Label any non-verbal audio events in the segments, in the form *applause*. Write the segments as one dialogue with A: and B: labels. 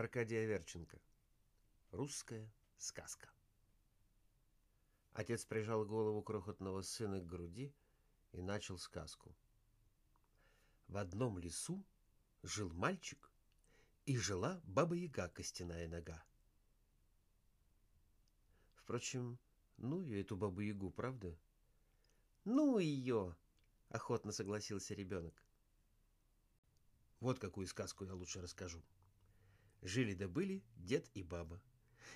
A: Аркадия Верченко. Русская сказка. Отец прижал голову крохотного сына к груди и начал сказку. В одном лесу жил мальчик, и жила баба-яга костяная нога. Впрочем, ну и эту бабу-ягу, правда? Ну ее, охотно согласился ребенок. Вот какую сказку я лучше расскажу. Жили да были дед и баба.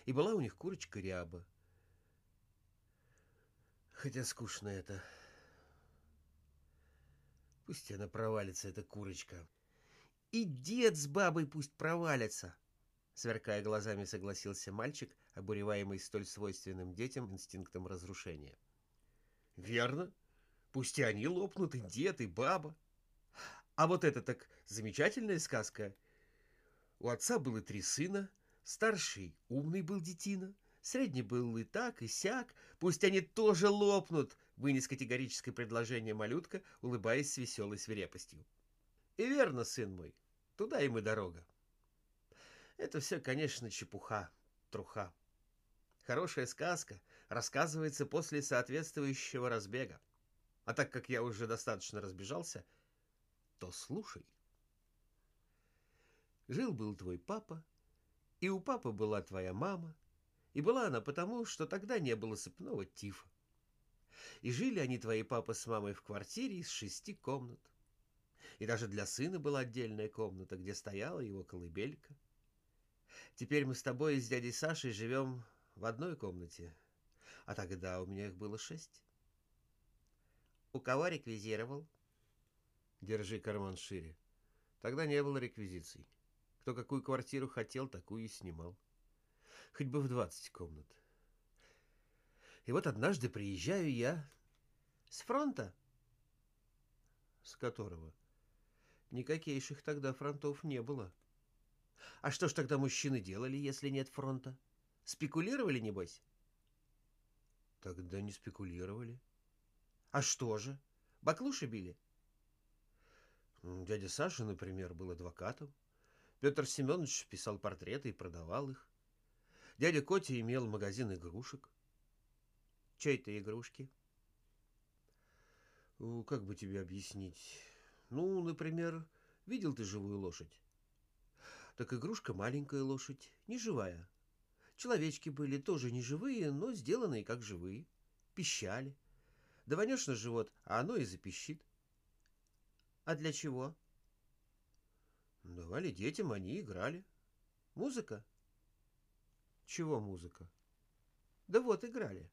A: И была у них курочка ряба. Хотя скучно это. Пусть она провалится, эта курочка. И дед с бабой пусть провалятся, сверкая глазами, согласился мальчик, обуреваемый столь свойственным детям инстинктом разрушения. Верно. Пусть и они лопнут, и дед, и баба. А вот это так замечательная сказка. У отца было три сына, старший умный был детина, средний был и так, и сяк, пусть они тоже лопнут, вынес категорическое предложение малютка, улыбаясь с веселой свирепостью. И верно, сын мой, туда им и дорога. Это все, конечно, чепуха, труха. Хорошая сказка рассказывается после соответствующего разбега. А так как я уже достаточно разбежался, то слушай. Жил-был твой папа, и у папы была твоя мама, и была она потому, что тогда не было сыпного тифа. И жили они, твои папа с мамой, в квартире из шести комнат. И даже для сына была отдельная комната, где стояла его колыбелька. Теперь мы с тобой и с дядей Сашей живем в одной комнате, а тогда у меня их было шесть. У кого реквизировал? Держи карман шире. Тогда не было реквизиций. Кто какую квартиру хотел, такую и снимал. Хоть бы в двадцать комнат. И вот однажды приезжаю я... С фронта? С которого? Никакейших тогда фронтов не было. А что ж тогда мужчины делали, если нет фронта? Спекулировали, небось? Тогда не спекулировали. А что же? Баклуши били? Дядя Саша, например, был адвокатом. Петр Семенович писал портреты и продавал их. Дядя Котя имел магазин игрушек. Чей-то игрушки? Как бы тебе объяснить? Ну, например, видел ты живую лошадь? Так игрушка маленькая лошадь, не живая. Человечки были тоже не живые, но сделанные как живые. Пищали. Даванешь на живот, а оно и запищит. А для чего? Давали детям, они играли. Музыка? Чего музыка? Да вот, играли.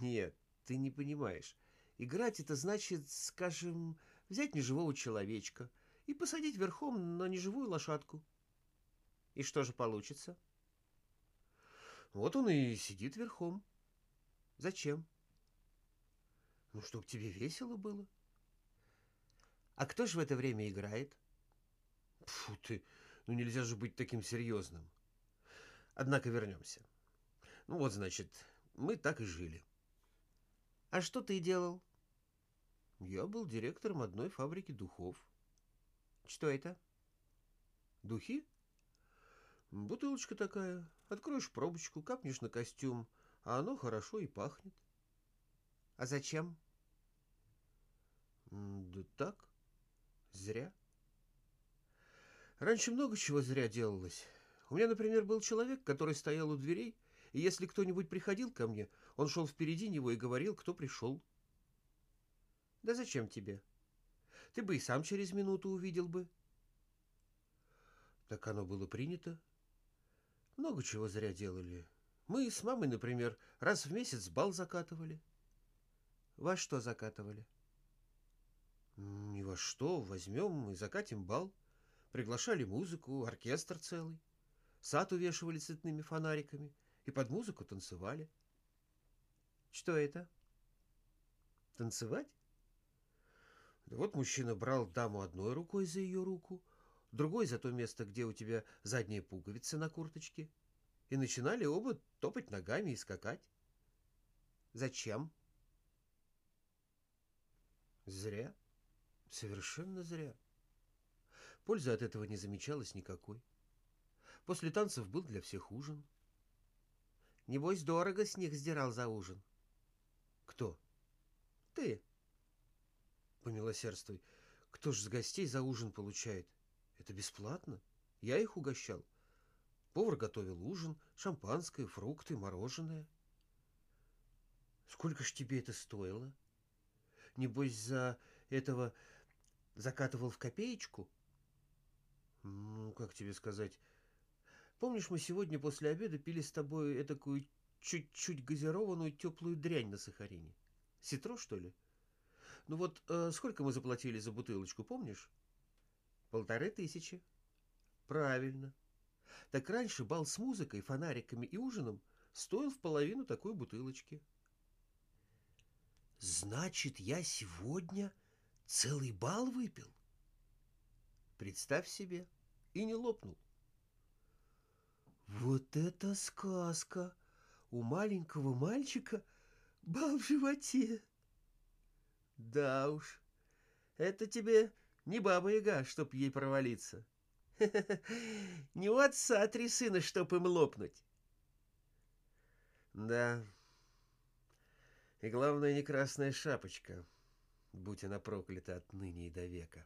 A: Нет, ты не понимаешь. Играть это значит, скажем, взять неживого человечка и посадить верхом на неживую лошадку. И что же получится? Вот он и сидит верхом. Зачем? Ну, чтоб тебе весело было. А кто же в это время играет? Фу ты, ну нельзя же быть таким серьезным. Однако вернемся. Ну вот, значит, мы так и жили. А что ты делал? Я был директором одной фабрики духов. Что это? Духи? Бутылочка такая. Откроешь пробочку, капнешь на костюм, а оно хорошо и пахнет. А зачем? Да так. Зря. Раньше много чего зря делалось. У меня, например, был человек, который стоял у дверей, и если кто-нибудь приходил ко мне, он шел впереди него и говорил, кто пришел. Да зачем тебе? Ты бы и сам через минуту увидел бы. Так оно было принято. Много чего зря делали. Мы с мамой, например, раз в месяц бал закатывали. Во что закатывали? Ни во что. Возьмем и закатим бал. Приглашали музыку, оркестр целый. Сад увешивали цветными фонариками и под музыку танцевали. Что это? Танцевать? Да вот мужчина брал даму одной рукой за ее руку, другой за то место, где у тебя задняя пуговица на курточке, и начинали оба топать ногами и скакать. Зачем? Зря. Совершенно зря. Пользы от этого не замечалось никакой. После танцев был для всех ужин.
B: Небось, дорого с них сдирал за ужин.
A: Кто?
B: Ты.
A: Помилосердствуй. Кто ж с гостей за ужин получает? Это бесплатно. Я их угощал. Повар готовил ужин, шампанское, фрукты, мороженое. Сколько ж тебе это стоило? Небось, за этого закатывал в копеечку? Ну, как тебе сказать... Помнишь, мы сегодня после обеда пили с тобой этакую чуть-чуть газированную теплую дрянь на сахарине? Ситро, что ли? Ну вот э, сколько мы заплатили за бутылочку, помнишь?
B: Полторы тысячи.
A: Правильно. Так раньше бал с музыкой, фонариками и ужином стоил в половину такой бутылочки. Значит, я сегодня целый бал выпил? Представь себе, и не лопнул. Вот это сказка! У маленького мальчика бал в животе. Да уж, это тебе не баба-яга, чтоб ей провалиться. *laughs* Не у отца три сына, чтоб им лопнуть. Да, и главное, не красная шапочка, будь она проклята отныне и до века.